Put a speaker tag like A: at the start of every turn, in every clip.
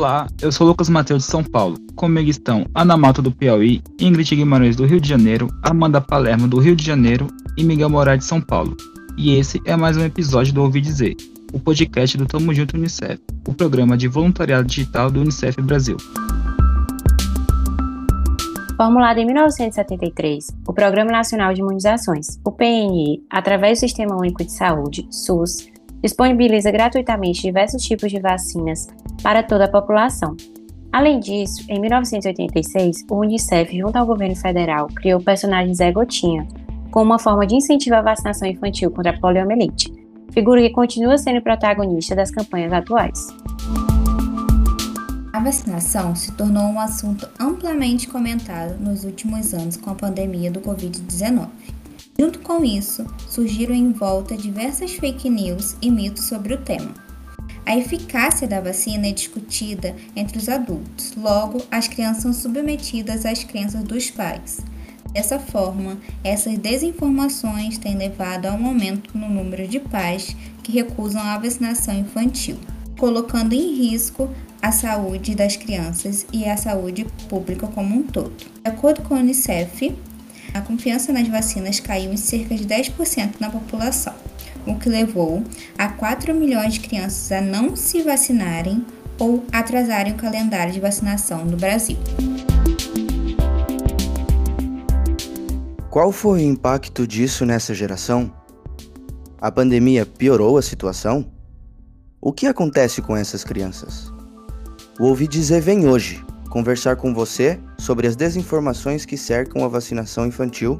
A: Olá, eu sou Lucas Mateus de São Paulo. Comigo estão Ana Mata do Piauí, Ingrid Guimarães do Rio de Janeiro, Amanda Palermo do Rio de Janeiro e Miguel Moraes de São Paulo. E esse é mais um episódio do Ouvi Dizer, o podcast do Tamo Junto Unicef, o programa de voluntariado digital do Unicef Brasil.
B: Formulado em 1973, o Programa Nacional de Imunizações, o PNI, através do Sistema Único de Saúde, SUS, disponibiliza gratuitamente diversos tipos de vacinas para toda a população. Além disso, em 1986, o Unicef, junto ao governo federal, criou o personagem Zé Gotinha, como uma forma de incentivar a vacinação infantil contra a poliomielite, figura que continua sendo protagonista das campanhas atuais.
C: A vacinação se tornou um assunto amplamente comentado nos últimos anos com a pandemia do Covid-19. Junto com isso, surgiram em volta diversas fake news e mitos sobre o tema. A eficácia da vacina é discutida entre os adultos, logo, as crianças são submetidas às crenças dos pais. Dessa forma, essas desinformações têm levado a um aumento no número de pais que recusam a vacinação infantil, colocando em risco a saúde das crianças e a saúde pública como um todo. De acordo com a Unicef, a confiança nas vacinas caiu em cerca de 10% na população, o que levou a 4 milhões de crianças a não se vacinarem ou atrasarem o calendário de vacinação no Brasil.
D: Qual foi o impacto disso nessa geração? A pandemia piorou a situação? O que acontece com essas crianças? O Ouvi Dizer vem hoje conversar com você sobre as desinformações que cercam a vacinação infantil,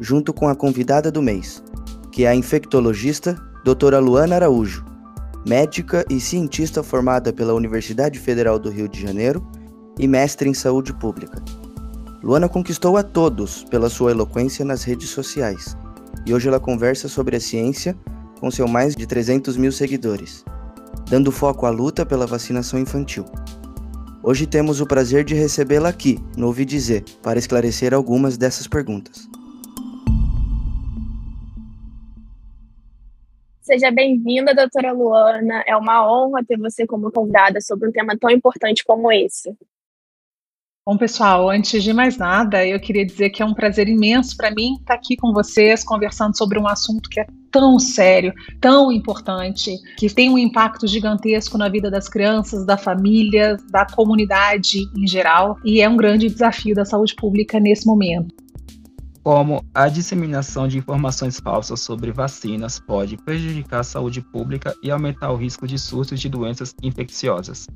D: junto com a convidada do mês, que é a infectologista doutora Luana Araújo, médica e cientista formada pela Universidade Federal do Rio de Janeiro e mestre em saúde pública. Luana conquistou a todos pela sua eloquência nas redes sociais e hoje ela conversa sobre a ciência com seus mais de 300 mil seguidores, dando foco à luta pela vacinação infantil. Hoje temos o prazer de recebê-la aqui, no Ouvi Dizer, para esclarecer algumas dessas perguntas.
E: Seja bem-vinda, doutora Luana. É uma honra ter você como convidada sobre um tema tão importante como esse.
F: Bom, pessoal, antes de mais nada, eu queria dizer que é um prazer imenso para mim estar aqui com vocês, conversando sobre um assunto que é tão sério, tão importante, que tem um impacto gigantesco na vida das crianças, da família, da comunidade em geral, e é um grande desafio da saúde pública nesse momento.
A: Como a disseminação de informações falsas sobre vacinas pode prejudicar a saúde pública e aumentar o risco de surtos de doenças infecciosas.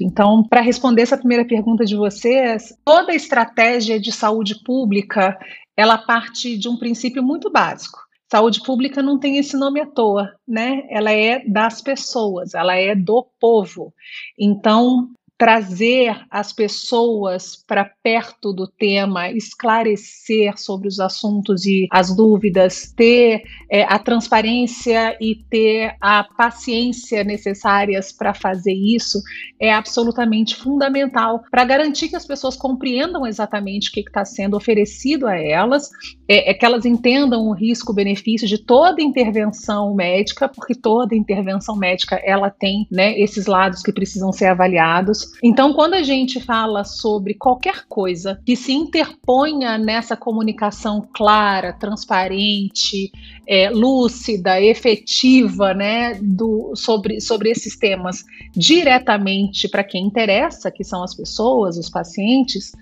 F: Então, para responder essa primeira pergunta de vocês, toda estratégia de saúde pública, ela parte de um princípio muito básico Saúde pública não tem esse nome à toa, né? Ela é das pessoas, ela é do povo. Então, trazer as pessoas para perto do tema, esclarecer sobre os assuntos e as dúvidas, ter é, a transparência e ter a paciência necessárias para fazer isso é absolutamente fundamental para garantir que as pessoas compreendam exatamente o que está sendo oferecido a elas, é, é que elas entendam o risco-benefício de toda intervenção médica, porque toda intervenção médica ela tem né, esses lados que precisam ser avaliados. Então, quando a gente fala sobre qualquer coisa que se interponha nessa comunicação clara, transparente, é, lúcida, efetiva, né, do, sobre, sobre esses temas diretamente para quem interessa, que são as pessoas, os pacientes,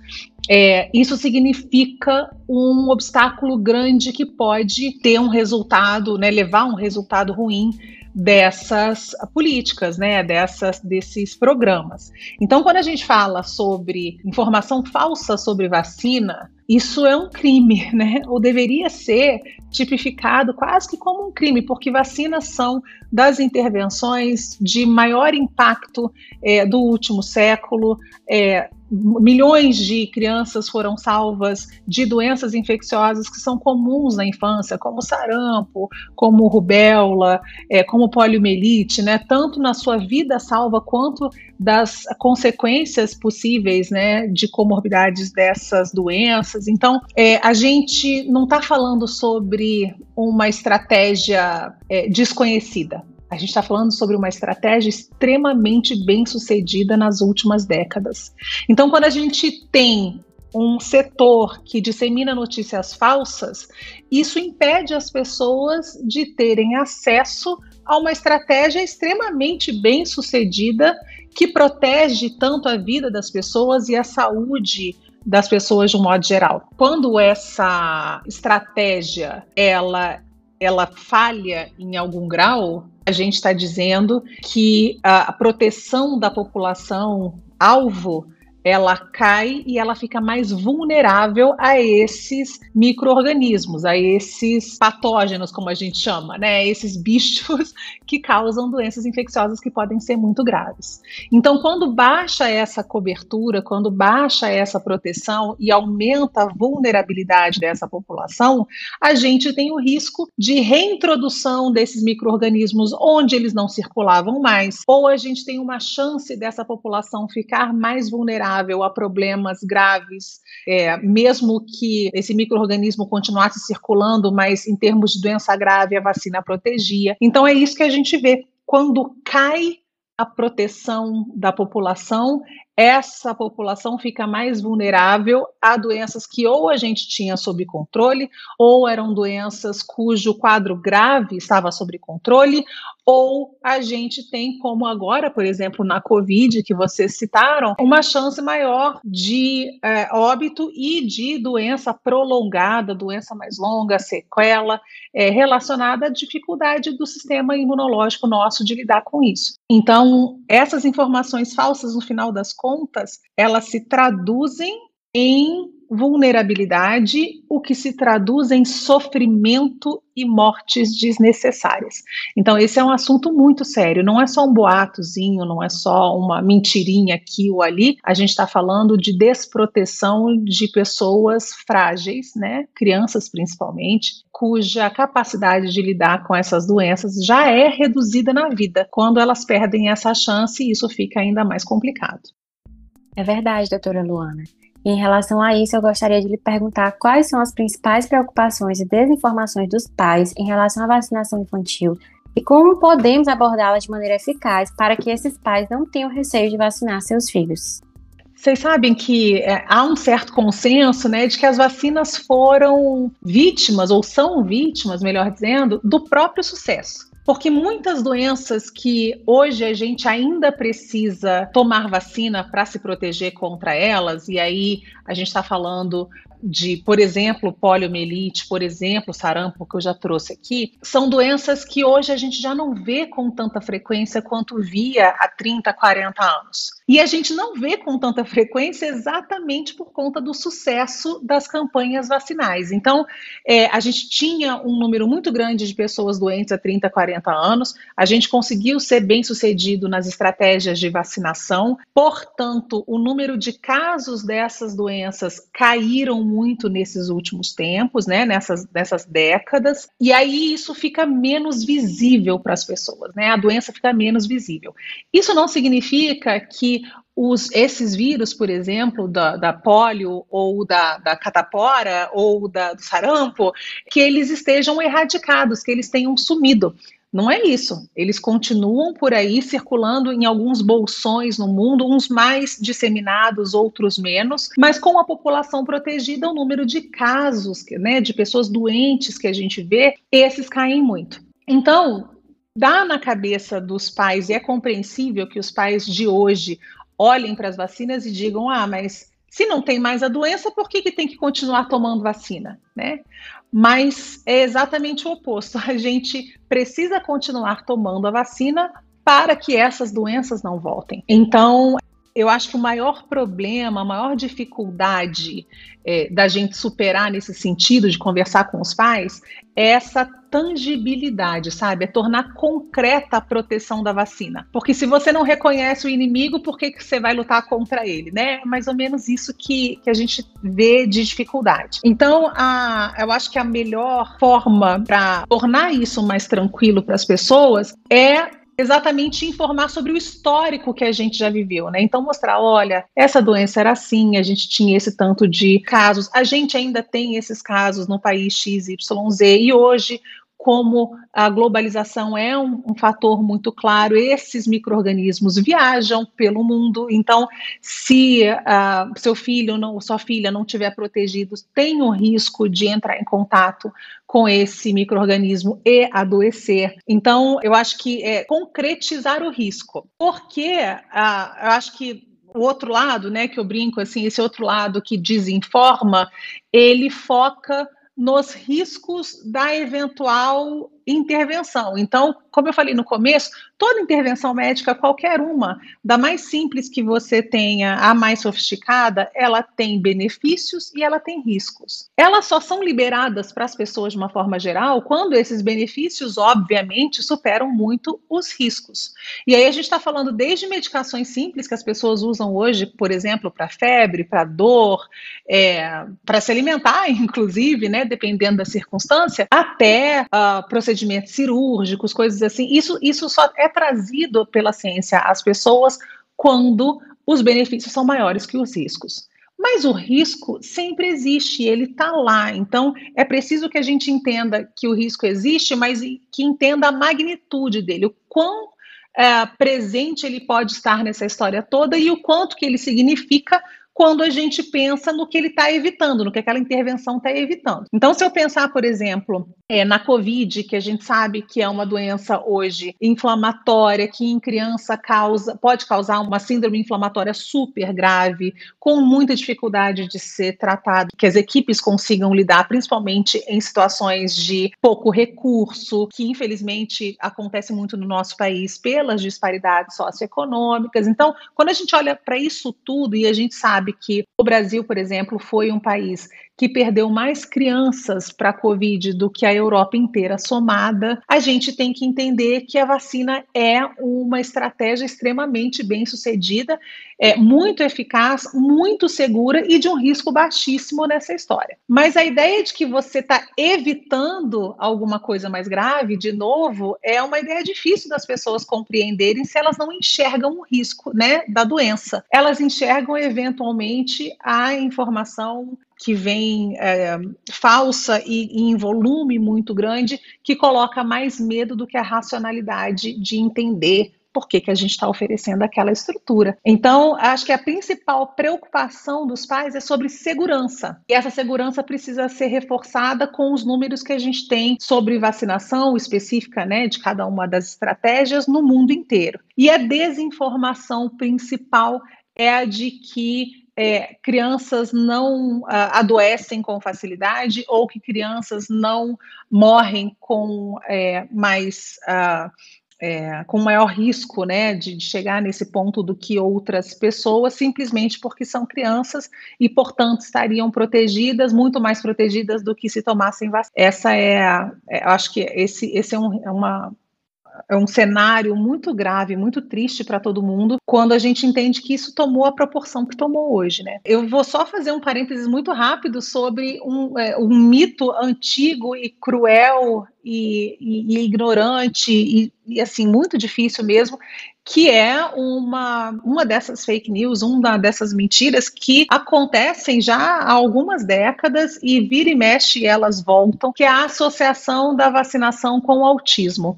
F: é, isso significa um obstáculo grande que pode ter um resultado, né, levar um resultado ruim dessas políticas, né, dessas, desses programas. Então, quando a gente fala sobre informação falsa sobre vacina, isso é um crime, né? Ou deveria ser tipificado quase que como um crime, porque vacinas são das intervenções de maior impacto é, do último século. É, milhões de crianças foram salvas de doenças infecciosas que são comuns na infância, como sarampo, como rubéola, é, como poliomielite, né? Tanto na sua vida salva quanto das consequências possíveis, né, de comorbidades dessas doenças. Então, é, a gente não está falando sobre uma estratégia é, desconhecida A gente está falando sobre uma estratégia extremamente bem sucedida nas últimas décadas. Então, quando a gente tem um setor que dissemina notícias falsas, isso impede as pessoas de terem acesso a uma estratégia extremamente bem sucedida que protege tanto a vida das pessoas e a saúde das pessoas de um modo geral. Quando essa estratégia ela ela falha em algum grau, a gente está dizendo que a proteção da população alvo ela cai e ela fica mais vulnerável a esses micro-organismos, a esses patógenos, como a gente chama, né? Esses bichos que causam doenças infecciosas que podem ser muito graves. Então, quando baixa essa cobertura, quando baixa essa proteção e aumenta a vulnerabilidade dessa população, a gente tem o risco de reintrodução desses micro-organismos onde eles não circulavam mais, ou a gente tem uma chance dessa população ficar mais vulnerável vulnerável a problemas graves, é, mesmo que esse microorganismo continuasse circulando, mas em termos de doença grave a vacina protegia. Então é isso que a gente vê quando cai a proteção da população, essa população fica mais vulnerável a doenças que ou a gente tinha sob controle, ou eram doenças cujo quadro grave estava sob controle, ou a gente tem, como agora, por exemplo, na Covid, que vocês citaram, uma chance maior de é, óbito e de doença prolongada, doença mais longa, sequela, é, relacionada à dificuldade do sistema imunológico nosso de lidar com isso. Então, essas informações falsas, no final das contas, elas se traduzem em vulnerabilidade, o que se traduz em sofrimento e mortes desnecessárias. Então, esse é um assunto muito sério, não é só um boatozinho, não é só uma mentirinha aqui ou ali, a gente está falando de desproteção de pessoas frágeis, né, crianças principalmente, cuja capacidade de lidar com essas doenças já é reduzida na vida. Quando elas perdem essa chance, isso fica ainda mais complicado.
B: É verdade, doutora Luana. Em relação a isso, eu gostaria de lhe perguntar quais são as principais preocupações e desinformações dos pais em relação à vacinação infantil e como podemos abordá-las de maneira eficaz para que esses pais não tenham receio de vacinar seus filhos.
F: Vocês sabem que é, há um certo consenso né, de que as vacinas foram vítimas, ou são vítimas, melhor dizendo, do próprio sucesso. Porque muitas doenças que hoje a gente ainda precisa tomar vacina para se proteger contra elas, e aí a gente está falando de, por exemplo, poliomielite, por exemplo, sarampo, que eu já trouxe aqui, são doenças que hoje a gente já não vê com tanta frequência quanto via há 30, 40 anos. E a gente não vê com tanta frequência exatamente por conta do sucesso das campanhas vacinais. Então, é, a gente tinha um número muito grande de pessoas doentes há 30, 40 anos, a gente conseguiu ser bem sucedido nas estratégias de vacinação, portanto, o número de casos dessas doenças caíram muito nesses últimos tempos, né, nessas, nessas décadas, e aí isso fica menos visível para as pessoas, né, a doença fica menos visível. Isso não significa que os, esses vírus, por exemplo, da, da polio ou da, da catapora ou da, do sarampo, que eles estejam erradicados, que eles tenham sumido. Não é isso. Eles continuam por aí circulando em alguns bolsões no mundo, uns mais disseminados, outros menos, mas com a população protegida, o número de casos, né, de pessoas doentes que a gente vê, esses caem muito. Então, dá na cabeça dos pais, e é compreensível que os pais de hoje olhem para as vacinas e digam: ah, mas se não tem mais a doença, por que, que tem que continuar tomando vacina? Né? mas é exatamente o oposto. A gente precisa continuar tomando a vacina para que essas doenças não voltem. Então, eu acho que o maior problema, a maior dificuldade é, da gente superar nesse sentido de conversar com os pais é essa tangibilidade, sabe? É tornar concreta a proteção da vacina. Porque se você não reconhece o inimigo, por que, que você vai lutar contra ele, né? É mais ou menos isso que, que a gente vê de dificuldade. Então, a, eu acho que a melhor forma para tornar isso mais tranquilo para as pessoas é exatamente informar sobre o histórico que a gente já viveu, né? Então mostrar, olha, essa doença era assim, a gente tinha esse tanto de casos, a gente ainda tem esses casos no país XYZ e hoje como a globalização é um, um fator muito claro, esses micro-organismos viajam pelo mundo, então, se uh, seu filho ou sua filha não tiver protegido, tem o risco de entrar em contato com esse microorganismo e adoecer. Então, eu acho que é concretizar o risco, porque uh, eu acho que o outro lado, né, que eu brinco assim, esse outro lado que desinforma, ele foca nos riscos da eventual intervenção. Então, como eu falei no começo, toda intervenção médica, qualquer uma, da mais simples que você tenha a mais sofisticada, ela tem benefícios e ela tem riscos. Elas só são liberadas para as pessoas de uma forma geral quando esses benefícios, obviamente, superam muito os riscos. E aí a gente está falando desde medicações simples que as pessoas usam hoje, por exemplo, para febre, para dor, é, para se alimentar, inclusive, né, dependendo da circunstância, até uh, procedimentos cirúrgicos, coisas assim. Isso, isso só é trazido pela ciência às pessoas quando os benefícios são maiores que os riscos. Mas o risco sempre existe, ele está lá. Então, é preciso que a gente entenda que o risco existe, mas que entenda a magnitude dele, o quão é, presente ele pode estar nessa história toda e o quanto que ele significa quando a gente pensa no que ele está evitando, no que aquela intervenção está evitando. Então, se eu pensar, por exemplo, é, na Covid, que a gente sabe que é uma doença hoje inflamatória, que em criança causa, pode causar uma síndrome inflamatória super grave, com muita dificuldade de ser tratado, que as equipes consigam lidar, principalmente em situações de pouco recurso, que infelizmente acontece muito no nosso país pelas disparidades socioeconômicas. Então, quando a gente olha para isso tudo e a gente sabe sabe que o Brasil, por exemplo, foi um país que perdeu mais crianças para a Covid do que a Europa inteira somada, a gente tem que entender que a vacina é uma estratégia extremamente bem sucedida, é muito eficaz, muito segura e de um risco baixíssimo nessa história. Mas a ideia de que você está evitando alguma coisa mais grave, de novo, é uma ideia difícil das pessoas compreenderem se elas não enxergam o risco né, da doença. Elas enxergam eventualmente a informação que vem é, falsa e, e, em volume muito grande, que coloca mais medo do que a racionalidade de entender por que, que a gente está oferecendo aquela estrutura. Então, acho que a principal preocupação dos pais é sobre segurança. E essa segurança precisa ser reforçada com os números que a gente tem sobre vacinação específica né, de cada uma das estratégias no mundo inteiro. E a desinformação principal é a de que é, crianças não uh, adoecem com facilidade ou que crianças não morrem com é, mais uh, é, com maior risco né, de, de, chegar nesse ponto do que outras pessoas, simplesmente porque são crianças e, portanto, estariam protegidas, muito mais protegidas do que se tomassem vacina. Essa é, é acho que esse, esse é, um, é uma é um cenário muito grave, muito triste para todo mundo, quando a gente entende que isso tomou a proporção que tomou hoje, né? Eu vou só fazer um parênteses muito rápido sobre um, é, um mito antigo e cruel e, e, e ignorante e, e, assim muito difícil mesmo, que é uma, uma dessas fake news, uma dessas mentiras que acontecem já há algumas décadas e vira e mexe elas voltam, que é a associação da vacinação com o autismo.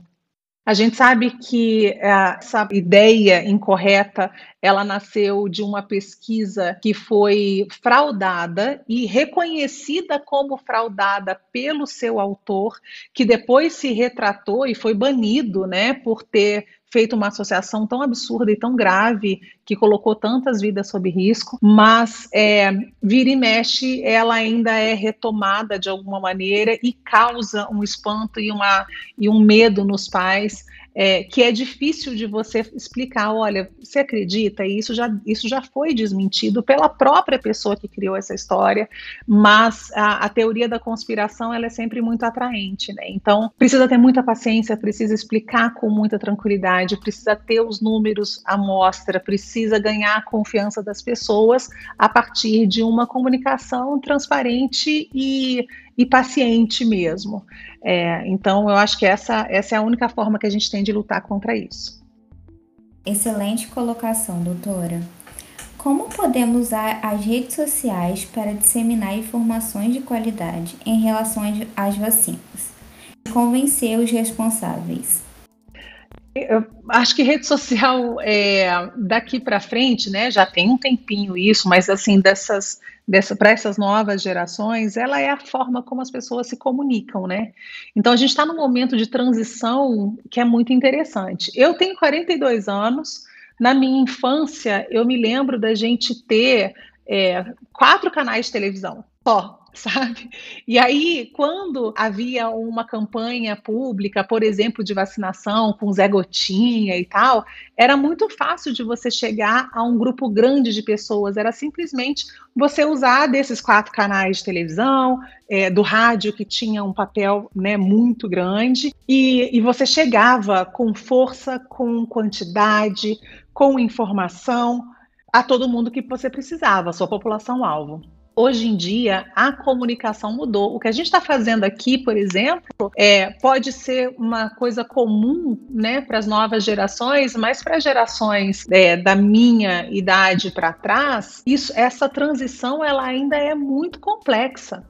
F: A gente sabe que é, essa ideia incorreta, ela nasceu de uma pesquisa que foi fraudada e reconhecida como fraudada pelo seu autor, que depois se retratou e foi banido, né, por ter feito uma associação tão absurda e tão grave que colocou tantas vidas sob risco, mas é, vira e mexe, ela ainda é retomada de alguma maneira e causa um espanto e, uma, e um medo nos pais é, que é difícil de você explicar, olha, você acredita? E isso já, isso já foi desmentido pela própria pessoa que criou essa história, mas a, a teoria da conspiração ela é sempre muito atraente, né? Então precisa ter muita paciência, precisa explicar com muita tranquilidade, precisa ter os números à mostra, precisa ganhar a confiança das pessoas a partir de uma comunicação transparente e e paciente mesmo. É, então, eu acho que essa, essa é a única forma que a gente tem de lutar contra isso.
C: Excelente colocação, doutora. Como podemos usar as redes sociais para disseminar informações de qualidade em relação às vacinas? convencer os responsáveis?
F: Eu acho que rede social é, daqui para frente, né? Já tem um tempinho isso, mas assim dessas, dessa para essas novas gerações, ela é a forma como as pessoas se comunicam, né? Então a gente está num momento de transição que é muito interessante. Eu tenho 42 anos. Na minha infância, eu me lembro da gente ter é, quatro canais de televisão sabe? E aí, quando havia uma campanha pública, por exemplo, de vacinação com Zé Gotinha e tal, era muito fácil de você chegar a um grupo grande de pessoas, era simplesmente você usar desses quatro canais de televisão, é, do rádio, que tinha um papel né, muito grande, e, e você chegava com força, com quantidade, com informação a todo mundo que você precisava, a sua população-alvo hoje em dia a comunicação mudou. O que a gente está fazendo aqui, por exemplo, é, pode ser uma coisa comum né, para as novas gerações, mas para gerações é, da minha idade para trás, isso, essa transição ela ainda é muito complexa.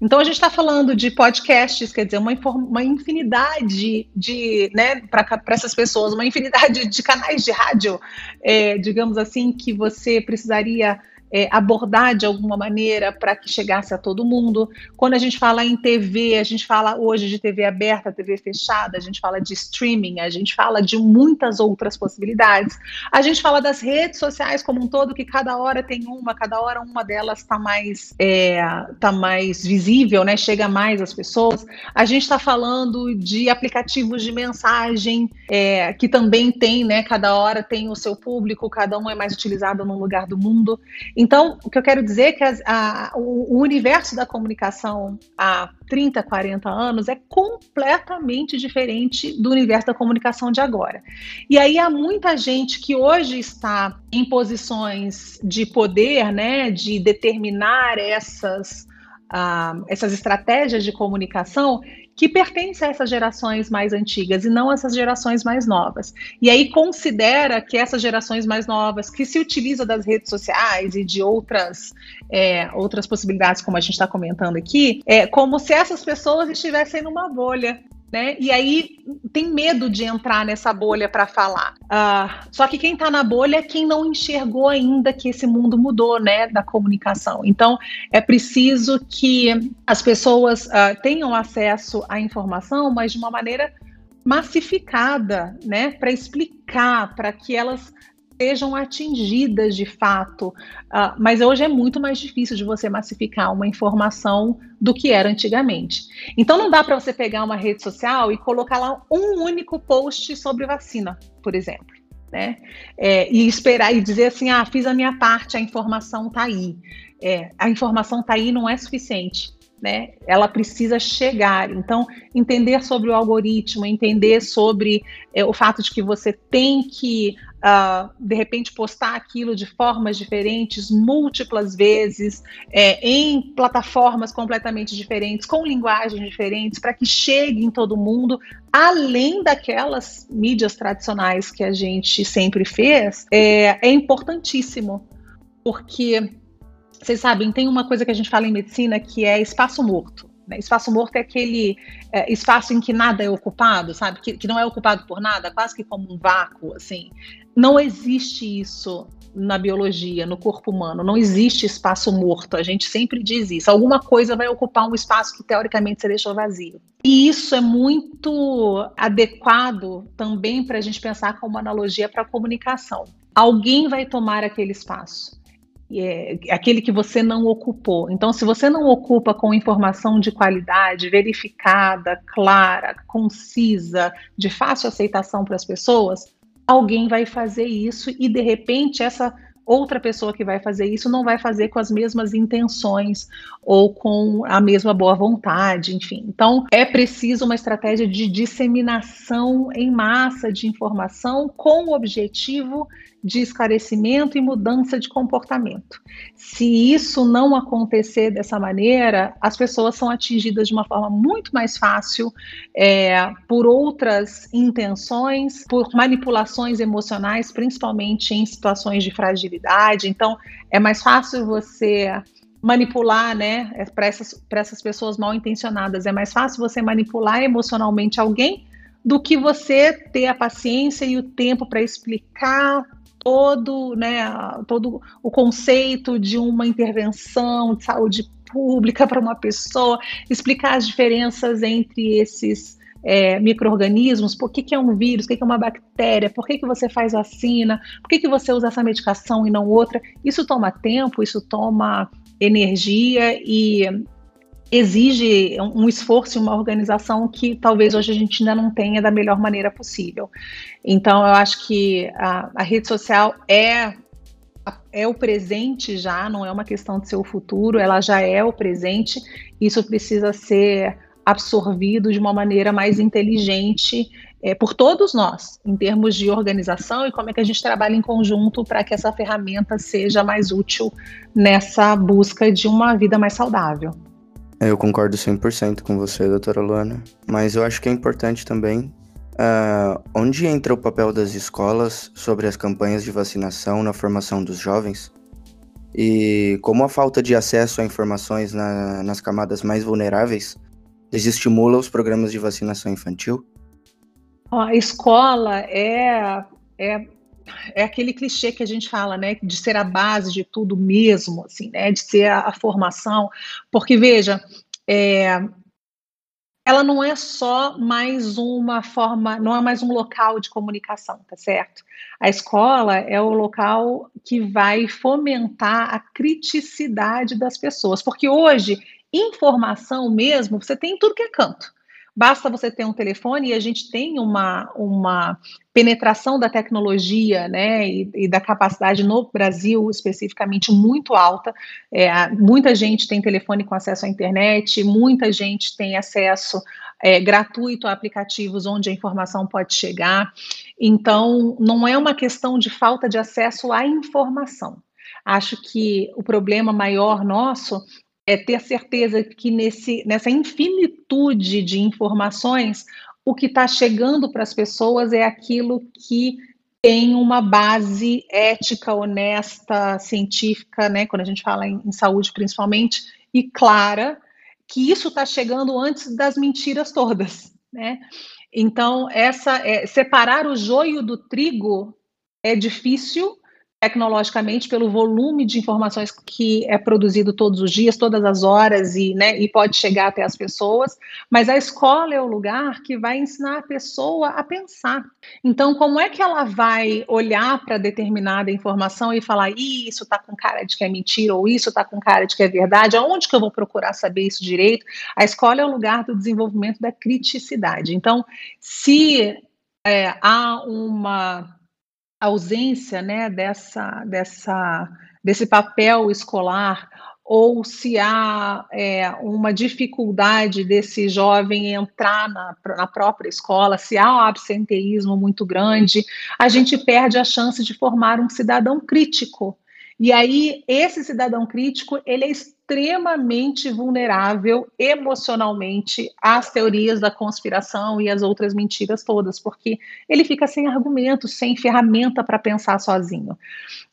F: Então a gente está falando de podcasts, quer dizer, uma, uma infinidade de, né, para essas pessoas, uma infinidade de canais de rádio, é, digamos assim, que você precisaria é, abordar de alguma maneira para que chegasse a todo mundo. Quando a gente fala em TV, a gente fala hoje de TV aberta, TV fechada, a gente fala de streaming, a gente fala de muitas outras possibilidades. A gente fala das redes sociais como um todo, que cada hora tem uma, cada hora uma delas está mais, é, tá mais visível, né? chega mais às pessoas. A gente está falando de aplicativos de mensagem, é, que também tem, né? cada hora tem o seu público, cada um é mais utilizado num lugar do mundo. Então, o que eu quero dizer é que a, o, o, universo da comunicação há 30, 40 anos é completamente diferente do universo da comunicação de agora. E aí há muita gente que hoje está em posições de poder, né, de determinar essas, uh, essas estratégias de comunicação que pertence a essas gerações mais antigas e não a essas gerações mais novas. E aí considera que essas gerações mais novas, que se utilizam das redes sociais e de outras, é, outras possibilidades, como a gente está comentando aqui, é como se essas pessoas estivessem numa bolha né? E aí tem medo de entrar nessa bolha para falar. Uh, só que quem está na bolha é quem não enxergou ainda que esse mundo mudou, né, da comunicação. Então é preciso que as pessoas uh, tenham acesso à informação, mas de uma maneira massificada, né, para explicar, para que elas sejam atingidas de fato. Uh, mas hoje é muito mais difícil de você massificar uma informação do que era antigamente. Então não dá para você pegar uma rede social e colocar lá um único post sobre vacina, por exemplo. Né? É, e esperar e dizer assim, ah, fiz a minha parte, a informação está aí. É, a informação está aí não é suficiente. Né? Ela precisa chegar. Então, entender sobre o algoritmo, entender sobre é, o fato de que você tem que uh, de repente postar aquilo de formas diferentes, múltiplas vezes, é, em plataformas completamente diferentes, com linguagens diferentes, para que chegue em todo mundo, além daquelas mídias tradicionais que a gente sempre fez, é, é importantíssimo, porque vocês sabem, tem uma coisa que a gente fala em medicina que é espaço morto. Né? Espaço morto é aquele é, espaço em que nada é ocupado, sabe? Que, que não é ocupado por nada, quase que como um vácuo, assim. Não existe isso na biologia, no corpo humano. Não existe espaço morto. A gente sempre diz isso. Alguma coisa vai ocupar um espaço que teoricamente você deixou vazio. E isso é muito adequado também para a gente pensar como analogia para a comunicação. Alguém vai tomar aquele espaço é, aquele que você não ocupou. Então, se você não ocupa com informação de qualidade, verificada, clara, concisa, de fácil aceitação para as pessoas, alguém vai fazer isso e de repente essa outra pessoa que vai fazer isso não vai fazer com as mesmas intenções ou com a mesma boa vontade, enfim. Então, é preciso uma estratégia de disseminação em massa de informação com o objetivo de esclarecimento e mudança de comportamento. Se isso não acontecer dessa maneira, as pessoas são atingidas de uma forma muito mais fácil é, por outras intenções, por manipulações emocionais, principalmente em situações de fragilidade. Então, é mais fácil você manipular, né, é para essas, essas pessoas mal intencionadas. É mais fácil você manipular emocionalmente alguém do que você ter a paciência e o tempo para explicar todo, né, todo o conceito de uma intervenção de saúde pública para uma pessoa, explicar as diferenças entre esses é, micro-organismos, por que, que é um vírus, por que, que é uma bactéria, por que, que você faz vacina, por que, que você usa essa medicação e não outra. Isso toma tempo, isso toma energia e exige um esforço e uma organização que talvez hoje a gente ainda não tenha da melhor maneira possível. Então, eu acho que a, a rede social é é o presente já, não é uma questão de ser o futuro, ela já é o presente. Isso precisa ser absorvido de uma maneira mais inteligente é, por todos nós, em termos de organização e como é que a gente trabalha em conjunto para que essa ferramenta seja mais útil nessa busca de uma vida mais saudável.
D: É, eu concordo 100% com você, doutora Luana, mas eu acho que é importante também uh, onde entra o papel das escolas sobre as campanhas de vacinação na formação dos jovens e como a falta de acesso a informações na, nas camadas mais vulneráveis desestimula os programas de vacinação infantil?
F: A escola é, é, é aquele clichê que a gente fala, né, de ser a base de tudo mesmo, assim, né, de ser a, a formação, porque veja, é, ela não é só mais uma forma, não é mais um local de comunicação, tá certo? A escola é o local que vai fomentar a criticidade das pessoas, porque hoje informação mesmo, você tem em tudo que é canto. Basta você ter um telefone e a gente tem uma, uma penetração da tecnologia né, e, e da capacidade no Brasil especificamente muito alta. É, muita gente tem telefone com acesso à internet, muita gente tem acesso é, gratuito a aplicativos onde a informação pode chegar. Então, não é uma questão de falta de acesso à informação. Acho que o problema maior nosso é ter certeza que nesse, nessa infinitude de informações, o que está chegando para as pessoas é aquilo que tem uma base ética, honesta, científica, né, quando a gente fala em, em saúde principalmente, e clara, que isso está chegando antes das mentiras todas, né? Então, essa é, separar o joio do trigo é difícil, tecnologicamente pelo volume de informações que é produzido todos os dias, todas as horas e, né, e pode chegar até as pessoas, mas a escola é o lugar que vai ensinar a pessoa a pensar. Então, como é que ela vai olhar para determinada informação e falar isso está com cara de que é mentira ou isso está com cara de que é verdade? Aonde que eu vou procurar saber isso direito? A escola é o lugar do desenvolvimento da criticidade. Então, se é, há uma ausência né, dessa, dessa, desse papel escolar ou se há é, uma dificuldade desse jovem entrar na, na, própria escola, se há um absenteísmo muito grande, a gente perde a chance de formar um cidadão crítico. E aí, esse cidadão crítico, ele é extremamente vulnerável emocionalmente às teorias da conspiração e às outras mentiras todas, porque ele fica sem argumento, sem ferramenta para pensar sozinho.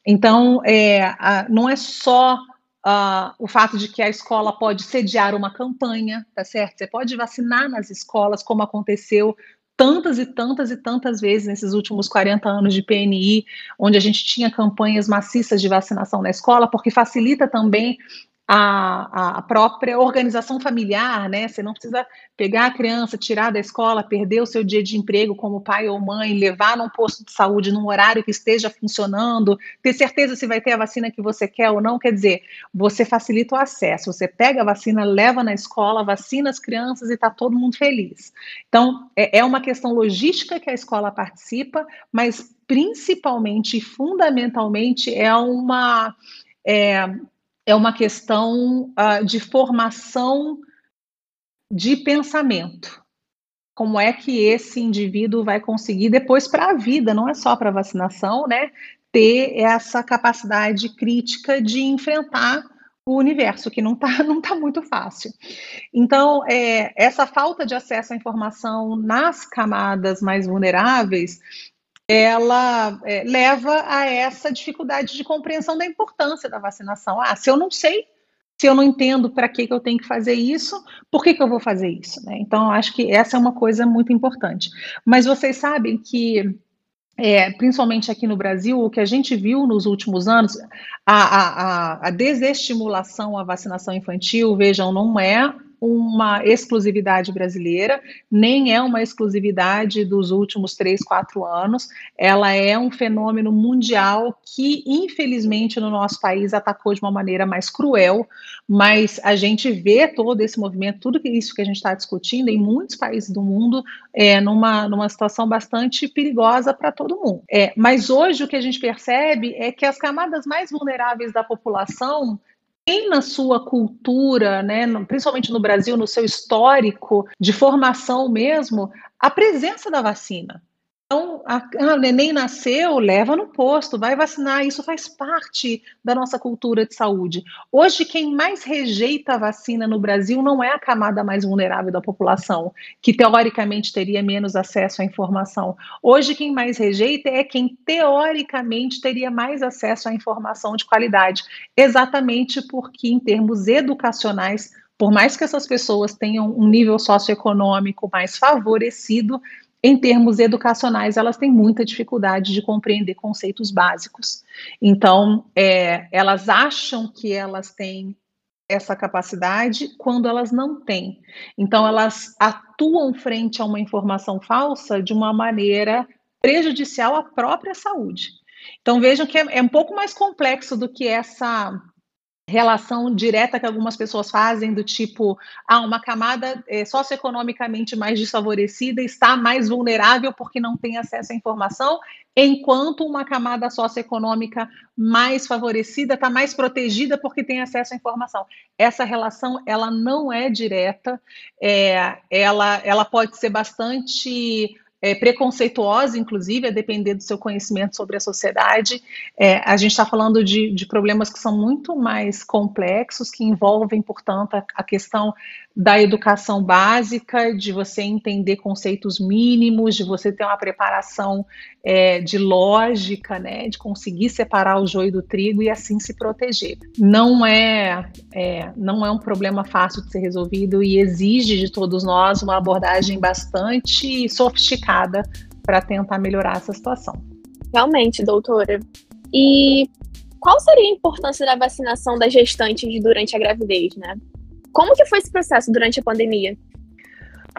F: Então, é, a, não é só Uh, o fato de que a escola pode sediar uma campanha, tá certo? Você pode vacinar nas escolas, como aconteceu tantas e tantas e tantas vezes nesses últimos 40 anos de PNI, onde a gente tinha campanhas maciças de vacinação na escola, porque facilita também a, a própria organização familiar, né? Você não precisa pegar a criança, tirar da escola, perder o seu dia de emprego como pai ou mãe, levar num posto de saúde num horário que esteja funcionando, ter certeza se vai ter a vacina que você quer ou não. Quer dizer, você facilita o acesso. Você pega a vacina, leva na escola, vacina as crianças e está todo mundo feliz. Então, é, é uma questão logística que a escola participa, mas principalmente e fundamentalmente é uma. É, é uma questão uh, de formação de pensamento. Como é que esse indivíduo vai conseguir depois para a vida, não é só para vacinação, né? Ter essa capacidade crítica de enfrentar o universo, que não está não tá muito fácil. Então, é, essa falta de acesso à informação nas camadas mais vulneráveis ela é, leva a essa dificuldade de compreensão da importância da vacinação. Ah, se eu não sei, se eu não entendo para que, que eu tenho que fazer isso, por que, que eu vou fazer isso? Né? Então, acho que essa é uma coisa muito importante. Mas vocês sabem que é, principalmente aqui no Brasil, o que a gente viu nos últimos anos, a, a, a desestimulação à vacinação infantil, vejam, não é uma exclusividade brasileira, nem é uma exclusividade dos últimos três, quatro anos. Ela é um fenômeno mundial que, infelizmente, no nosso país atacou de uma maneira mais cruel, mas a gente vê todo esse movimento, tudo isso que a gente está discutindo em muitos países do mundo, é, numa, numa situação bastante perigosa para todo mundo. É, mas hoje o que a gente percebe é que as camadas mais vulneráveis da população tem na sua cultura, né, principalmente no Brasil, no seu histórico de formação mesmo, a presença da vacina. Então, a, a, o neném nasceu, leva no posto, vai vacinar, isso faz parte da nossa cultura de saúde. Hoje, quem mais rejeita a vacina no Brasil não é a camada mais vulnerável da população, que teoricamente teria menos acesso à informação. Hoje, quem mais rejeita é quem teoricamente teria mais acesso à informação de qualidade, exatamente porque, em termos educacionais, por mais que essas pessoas tenham um nível socioeconômico mais favorecido, em termos educacionais, elas têm muita dificuldade de compreender conceitos básicos. Então, é, elas acham que elas têm essa capacidade quando elas não têm. Então, elas atuam frente a uma informação falsa de uma maneira prejudicial à própria saúde. Então, vejam que é, é um pouco mais complexo do que essa relação direta que algumas pessoas fazem do tipo, ah, uma camada é, socioeconomicamente mais desfavorecida está mais vulnerável porque não tem acesso à informação, enquanto uma camada socioeconômica mais favorecida está mais protegida porque tem acesso à informação. Essa relação, ela não é direta, é, ela, ela pode ser bastante é, preconceituosa, inclusive, a depender do seu conhecimento sobre a sociedade. É, a gente está falando de, de, problemas que são muito mais complexos, que envolvem, portanto, a, a, questão da educação básica, de você entender conceitos mínimos, de você ter uma preparação é, de lógica, né, de conseguir separar o joio do trigo e assim se proteger. Não é, é, não é um problema fácil de ser resolvido e exige de todos nós uma abordagem bastante sofisticada para tentar melhorar essa situação.
E: Realmente, doutora. E qual seria a importância da vacinação das gestantes durante a gravidez, né? Como que foi esse processo durante a pandemia?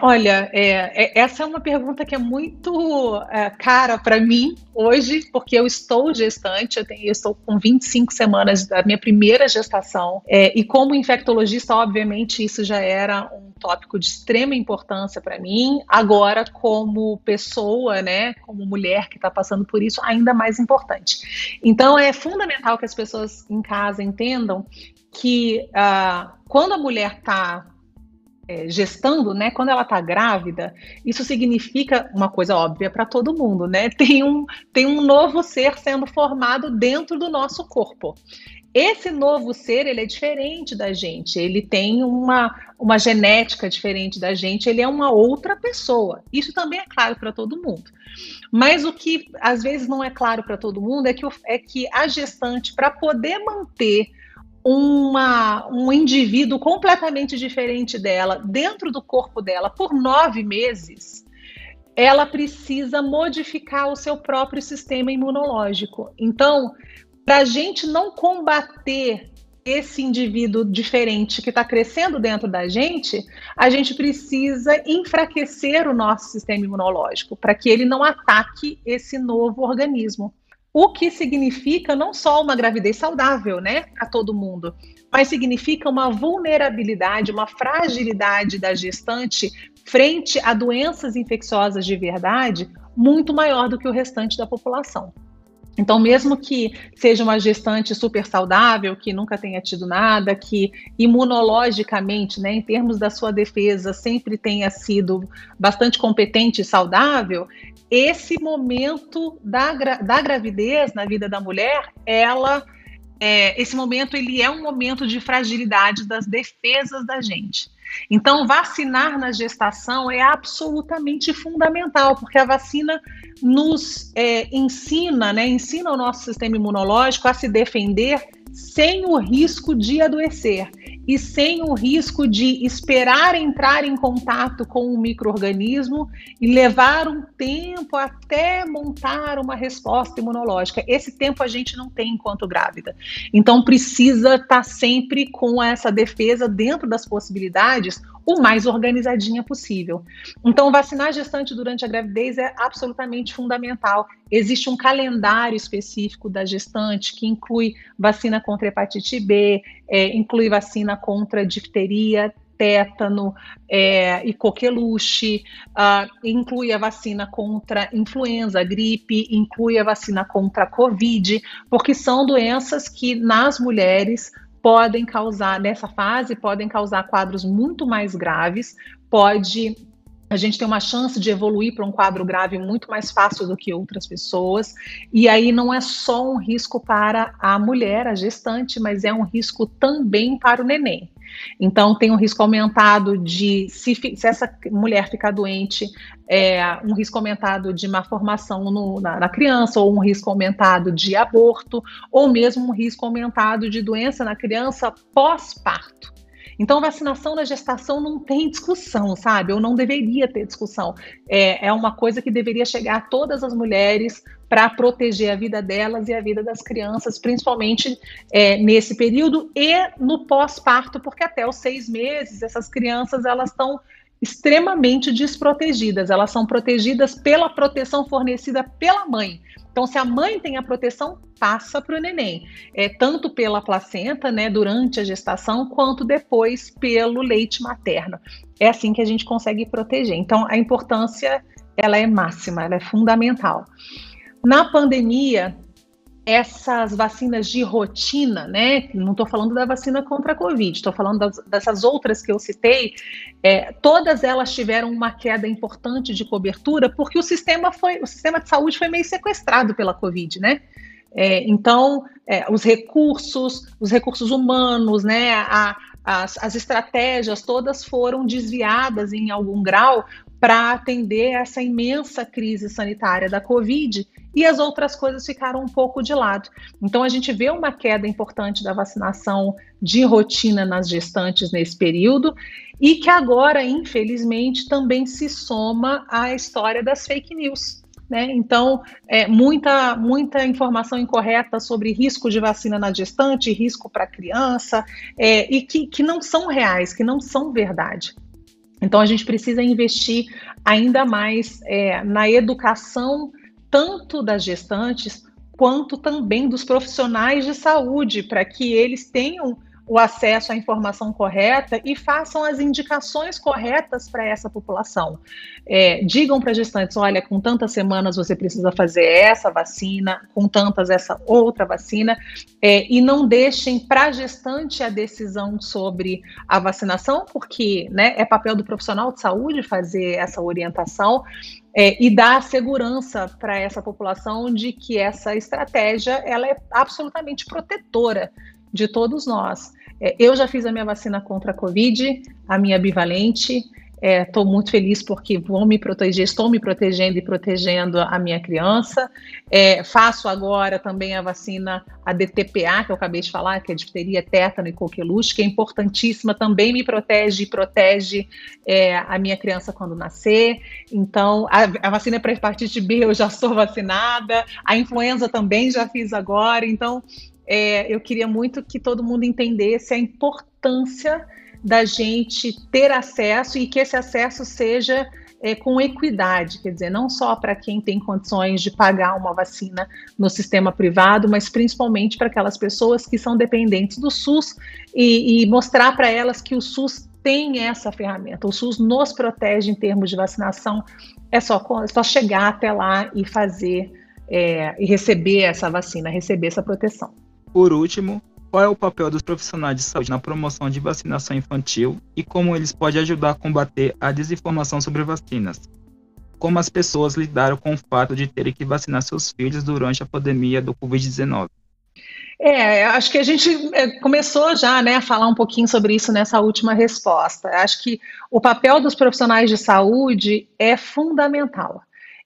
F: Olha, é, é, essa é uma pergunta que é muito é, cara para mim hoje, porque eu estou gestante, eu, tenho, eu, estou com 25 semanas da minha primeira gestação, é, e como infectologista, obviamente, isso já era um tópico de extrema importância para mim. Agora, como pessoa, né, como mulher que está passando por isso, ainda mais importante. Então, é fundamental que as pessoas em casa entendam que uh, quando a mulher está é, gestando, né, quando ela está grávida, isso significa uma coisa óbvia para todo mundo, né? Tem um, tem um novo ser sendo formado dentro do nosso corpo. Esse novo ser, ele é diferente da gente, ele tem uma, uma genética diferente da gente, ele é uma outra pessoa. Isso também é claro para todo mundo. Mas o que às vezes não é claro para todo mundo é que, é que a gestante, para poder manter uma, um indivíduo completamente diferente dela dentro do corpo dela por nove meses, ela precisa modificar o seu próprio sistema imunológico. Então, para a gente não combater esse indivíduo diferente que está crescendo dentro da gente, a gente precisa enfraquecer o nosso sistema imunológico para que ele não ataque esse novo organismo. O que significa não só uma gravidez saudável, né, a todo mundo, mas significa uma vulnerabilidade, uma fragilidade da gestante frente a doenças infecciosas de verdade muito maior do que o restante da população. Então, mesmo que seja uma gestante super saudável, que nunca tenha tido nada, que imunologicamente, né, em termos da sua defesa, sempre tenha sido bastante competente e saudável, esse momento da, da gravidez na vida da mulher, ela, é, esse momento ele é um momento de fragilidade das defesas da gente. Então, vacinar na gestação é absolutamente fundamental, porque a vacina nos é, ensina, né, ensina o nosso sistema imunológico a se defender sem o risco de adoecer e sem o risco de esperar entrar em contato com um microorganismo e levar um tempo até montar uma resposta imunológica. Esse tempo a gente não tem enquanto grávida. Então precisa estar tá sempre com essa defesa dentro das possibilidades o mais organizadinha possível. Então, vacinar a gestante durante a gravidez é absolutamente fundamental. Existe um calendário específico da gestante que inclui vacina contra hepatite B, é, inclui vacina contra difteria, tétano é, e coqueluche, uh, inclui a vacina contra influenza, gripe, inclui a vacina contra a Covid, porque são doenças que nas mulheres podem causar, nessa fase, podem causar quadros muito mais graves, pode a gente tem uma chance de evoluir para um quadro grave muito mais fácil do que outras pessoas. E aí não é só um risco para a mulher, a gestante, mas é um risco também para o neném. Então, tem um risco aumentado de, se, se essa mulher ficar doente, é, um risco aumentado de má formação no, na, na, criança, ou um risco aumentado de aborto, ou mesmo um risco aumentado de doença na criança pós-parto. Então, vacinação na gestação não tem discussão, sabe? Ou não deveria ter discussão. É, é uma coisa que deveria chegar a todas as mulheres para proteger a vida delas e a vida das crianças, principalmente é, nesse período e no pós-parto, porque até os seis meses essas crianças elas estão extremamente desprotegidas. Elas são protegidas pela proteção fornecida pela mãe. Então, se a mãe tem a proteção, passa para o neném, é, tanto pela placenta, né, durante a gestação, quanto depois pelo leite materno. É assim que a gente consegue proteger. Então, a importância ela é máxima, ela é fundamental. Na pandemia, essas vacinas de rotina, né? Não estou falando da vacina contra a Covid, estou falando das, dessas outras que eu citei. É, todas elas tiveram uma queda importante de cobertura porque o sistema foi, o sistema de saúde foi meio sequestrado pela Covid, né? É, então, é, os recursos, os recursos humanos, né? A, as, as estratégias todas foram desviadas em algum grau para atender essa imensa crise sanitária da Covid e as outras coisas ficaram um pouco de lado. Então, a gente vê uma queda importante da vacinação de rotina nas gestantes nesse período e que agora, infelizmente, também se soma à história das fake news. Né? Então, é, muita, muita informação incorreta sobre risco de vacina na gestante, risco para criança, é, e que, que não são reais, que não são verdade. Então, a gente precisa investir ainda mais é, na educação tanto das gestantes quanto também dos profissionais de saúde, para que eles tenham o acesso à informação correta e façam as indicações corretas para essa população. É, digam para gestantes: olha, com tantas semanas você precisa fazer essa vacina, com tantas essa outra vacina, é, e não deixem para a gestante a decisão sobre a vacinação, porque né, é papel do profissional de saúde fazer essa orientação. É, e dar segurança para essa população de que essa estratégia ela é absolutamente protetora de todos nós. É, eu já fiz a minha vacina contra a Covid, a minha bivalente. Estou é, muito feliz porque vou me proteger, estou me protegendo e protegendo a minha criança. É, faço agora também a vacina, a DTPA, que eu acabei de falar, que é difteria, tétano e coqueluche, que é importantíssima, também me protege e protege é, a minha criança quando nascer. Então, a, a vacina para hepatite B eu já sou vacinada, a influenza também já fiz agora. Então, é, eu queria muito que todo mundo entendesse a importância da gente ter acesso e que esse acesso seja é, com equidade, quer dizer, não só para quem tem condições de pagar uma vacina no sistema privado, mas principalmente para aquelas pessoas que são dependentes do SUS e, e mostrar para elas que o SUS tem essa ferramenta. O SUS nos protege em termos de vacinação. É só, é só chegar até lá e fazer é, e receber essa vacina, receber essa proteção.
A: Por último, qual é o papel dos profissionais de saúde na promoção de vacinação infantil e como eles podem ajudar a combater a desinformação sobre vacinas? Como as pessoas lidaram com o fato de terem que vacinar seus filhos durante a pandemia do Covid-19?
F: É, acho que a gente é, começou já né, a falar um pouquinho sobre isso nessa última resposta. Acho que o papel dos profissionais de saúde é fundamental.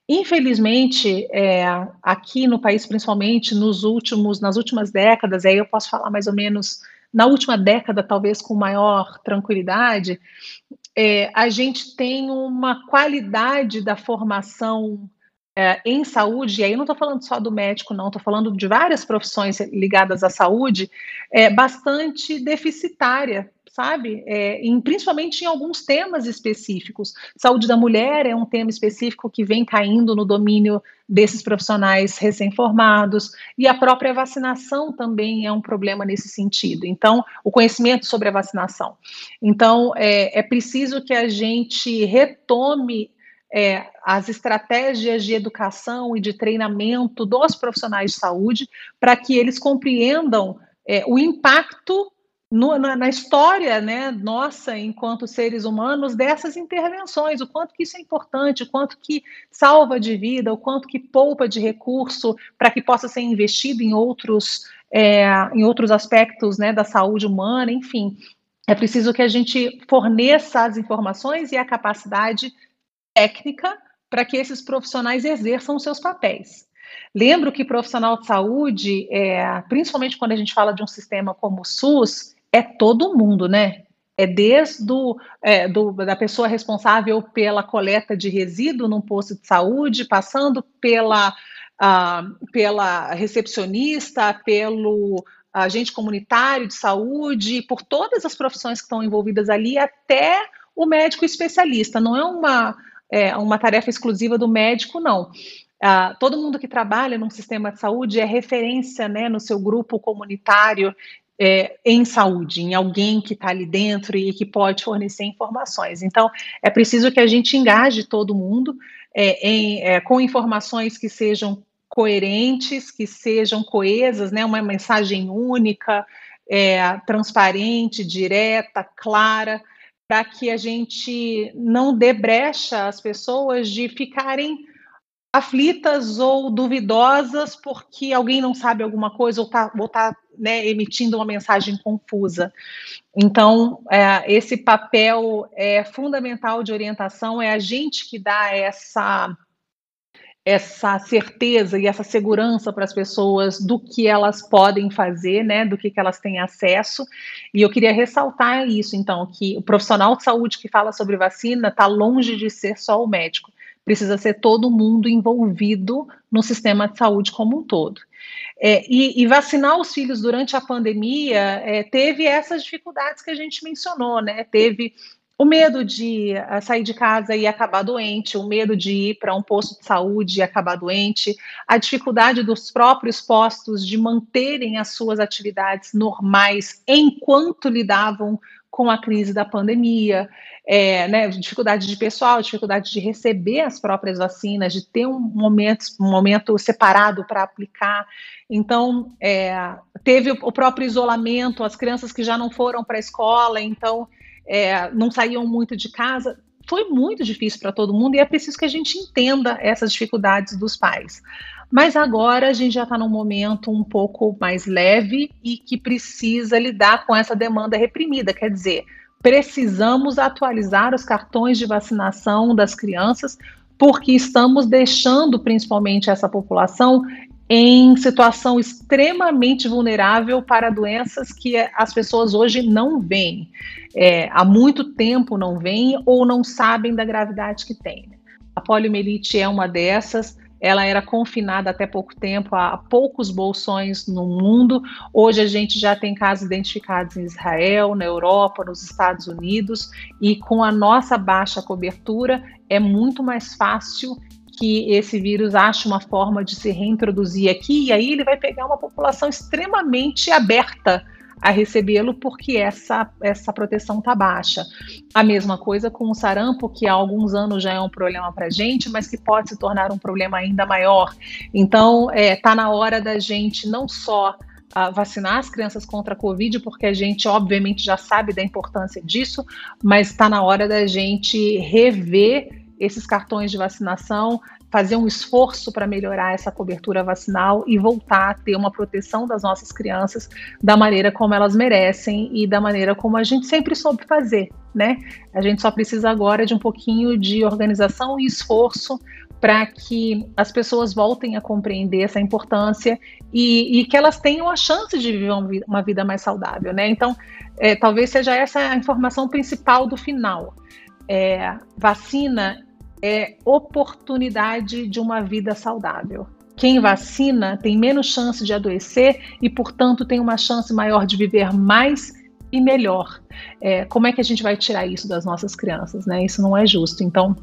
F: Infelizmente, é, aqui no país, principalmente nos últimos, nas últimas décadas, aí eu posso falar mais ou menos na última década, talvez com maior tranquilidade, é, a gente tem uma qualidade da formação é, em saúde, e aí não estou falando só do médico, não, estou falando de várias profissões ligadas à saúde, é bastante deficitária sabe? É, principalmente em alguns temas específicos. Saúde da mulher é um tema específico que vem caindo no domínio desses profissionais recém-formados, e a própria vacinação também é um problema nesse sentido. Então, o conhecimento sobre a vacinação. Então, é, é preciso que a gente retome é, as estratégias de educação e de treinamento dos profissionais de saúde para que eles compreendam é, o impacto no, na, na, história né, nossa, enquanto seres humanos, dessas intervenções, o quanto que isso é importante, o quanto que salva de vida, o quanto que poupa de recurso para que possa ser investido em outros, é, em outros aspectos né, da saúde humana, enfim. É preciso que a gente forneça as informações e a capacidade técnica para que esses profissionais exerçam seus papéis. Lembro que profissional de saúde, é, principalmente quando a gente fala de um sistema como o SUS, é todo mundo, né? É desde do, é, do, da pessoa responsável pela coleta de resíduo num posto de saúde, passando pela, uh, pela recepcionista, pelo agente comunitário de saúde, por todas as profissões que estão envolvidas ali, até o médico especialista. Não é uma, é, uma tarefa exclusiva do médico, não. Uh, todo mundo que trabalha num sistema de saúde é referência né, no seu grupo comunitário é, em saúde, em alguém que está ali dentro e que pode fornecer informações. Então, é preciso que a gente engaje todo mundo é, em, é, com informações que sejam coerentes, que sejam coesas, né, uma mensagem única, é, transparente, direta, clara, para que a gente não dê brecha às pessoas de ficarem aflitas ou duvidosas porque alguém não sabe alguma coisa ou está tá, né, emitindo uma mensagem confusa. Então, é, esse papel é fundamental de orientação, é a gente que dá essa essa certeza e essa segurança para as pessoas do que elas podem fazer, né, do que, que elas têm acesso. E eu queria ressaltar isso, então, que o profissional de saúde que fala sobre vacina está longe de ser só o médico precisa ser todo mundo envolvido no sistema de saúde como um todo. É, e, e, vacinar os filhos durante a pandemia é, teve essas dificuldades que a gente mencionou, né? Teve o medo de uh, sair de casa e acabar doente, o medo de ir para um posto de saúde e acabar doente, a dificuldade dos próprios postos de manterem as suas atividades normais enquanto lidavam com a crise da pandemia é, né, dificuldade de pessoal, dificuldade de receber as próprias vacinas, de ter um momento, um momento separado para aplicar. Então, é, teve o próprio isolamento, as crianças que já não foram para a escola, então é, não saíam muito de casa. Foi muito difícil para todo mundo e é preciso que a gente entenda essas dificuldades dos pais. Mas agora a gente já está num momento um pouco mais leve e que precisa lidar com essa demanda reprimida, quer dizer, precisamos atualizar os cartões de vacinação das crianças, porque estamos deixando principalmente essa população em situação extremamente vulnerável para doenças que as pessoas hoje não veem. É, há muito tempo não veem ou não sabem da gravidade que tem. A poliomielite é uma dessas ela era confinada até pouco tempo a poucos bolsões no mundo. Hoje a gente já tem casos identificados em Israel, na Europa, nos Estados Unidos, e com a nossa baixa cobertura é muito mais fácil que esse vírus ache uma forma de se reintroduzir aqui, e aí ele vai pegar uma população extremamente aberta a recebê-lo porque essa, essa proteção está baixa. A mesma coisa com o sarampo, que há alguns anos já é um problema para a gente, mas que pode se tornar um problema ainda maior. Então, está é, tá na hora da gente não só uh, vacinar as crianças contra a Covid, porque a gente, obviamente, já sabe da importância disso, mas está na hora da gente rever esses cartões de vacinação, fazer um esforço para melhorar essa cobertura vacinal e voltar a ter uma proteção das nossas crianças da maneira como elas merecem e da maneira como a gente sempre soube fazer, né? A gente só precisa agora de um pouquinho de organização e esforço para que as pessoas voltem a compreender essa importância e, e, que elas tenham a chance de viver uma vida, mais saudável, né? Então, é, talvez seja essa a informação principal do final. É, vacina é oportunidade de uma vida saudável. Quem vacina tem menos chance de adoecer e, portanto, tem uma chance maior de viver mais e melhor. É, como é que a gente vai tirar isso das nossas crianças? Né? Isso não é justo. Então,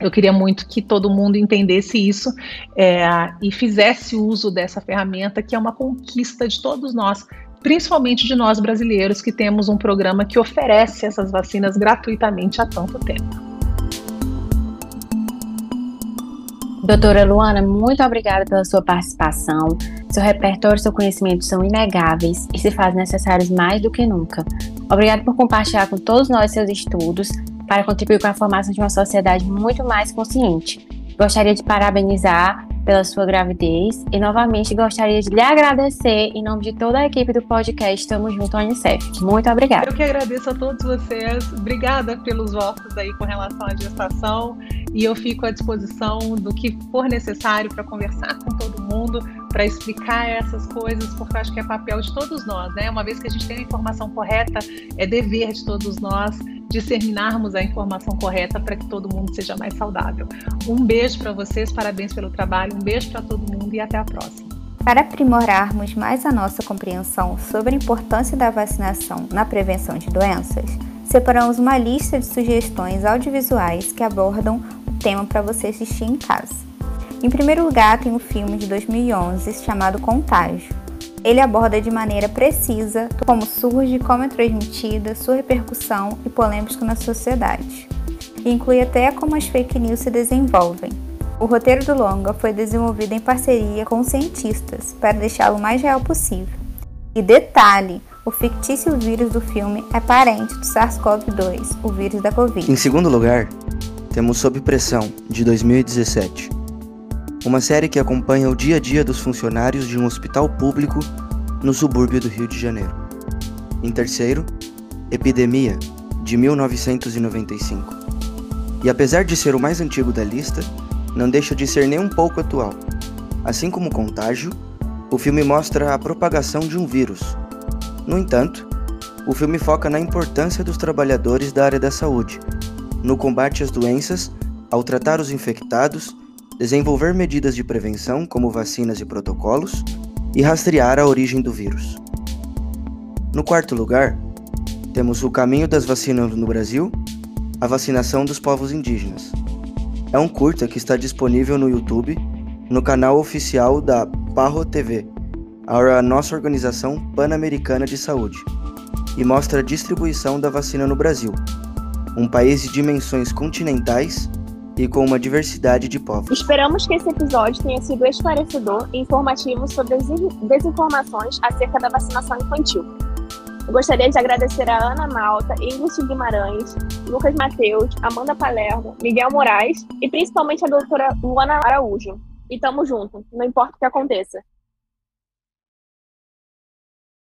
F: eu queria muito que todo mundo entendesse isso é, e fizesse uso dessa ferramenta, que é uma conquista de todos nós, principalmente de nós brasileiros, que temos um programa que oferece essas vacinas gratuitamente há tanto tempo.
B: Doutora Luana, muito obrigada pela sua participação. Seu repertório e seu conhecimento são inegáveis e se fazem necessários mais do que nunca. Obrigada por compartilhar com todos nós seus estudos para contribuir com a formação de uma sociedade muito mais consciente. Gostaria de parabenizar pela sua gravidez e novamente gostaria de lhe agradecer em nome de toda a equipe do podcast Estamos Junto ao Unicef. Muito obrigada.
F: Eu que agradeço a todos vocês. Obrigada pelos votos aí com relação à gestação e eu fico à disposição do que for necessário para conversar com todo mundo, para explicar essas coisas, porque eu acho que é papel de todos nós, né? Uma vez que a gente tem a informação correta, é dever de todos nós disseminarmos a informação correta para que todo mundo seja mais saudável. Um beijo para vocês, parabéns pelo trabalho, um beijo para todo mundo e até a próxima.
C: Para aprimorarmos mais a nossa compreensão sobre a importância da vacinação na prevenção de doenças, separamos uma lista de sugestões audiovisuais que abordam tema para você assistir em casa. Em primeiro lugar, tem um filme de 2011 chamado Contágio, ele aborda de maneira precisa como surge, como é transmitida, sua repercussão e polêmica na sociedade. Inclui até como as fake news se desenvolvem. O roteiro do longa foi desenvolvido em parceria com cientistas para deixá-lo mais real possível. E detalhe, o fictício vírus do filme é parente do SARS-CoV-2, o vírus da Covid.
D: Em segundo lugar, temos Sob Pressão, de 2017 uma série que acompanha o dia a dia dos funcionários de um hospital público no subúrbio do Rio de Janeiro. Em terceiro, Epidemia, de 1995. E apesar de ser o mais antigo da lista, não deixa de ser nem um pouco atual. Assim como Contágio, o filme mostra a propagação de um vírus. No entanto, o filme foca na importância dos trabalhadores da área da saúde, no combate às doenças, ao tratar os infectados desenvolver medidas de prevenção, como vacinas e protocolos, e rastrear a origem do vírus. No quarto lugar, temos o caminho das vacinas no Brasil, a vacinação dos povos indígenas. É um curta que está disponível no YouTube, no canal oficial da Parro TV, a nossa organização pan-americana de saúde, e mostra a distribuição da vacina no Brasil, um país de dimensões continentais e com uma diversidade de povos.
E: Esperamos que esse episódio tenha sido esclarecedor e informativo sobre as desinformações acerca da vacinação infantil. Eu gostaria de agradecer a Ana Malta, Ingrid Guimarães, Lucas Mateus, Amanda Palermo, Miguel Moraes e principalmente a doutora Luana Araújo. E tamo junto, não importa o que aconteça.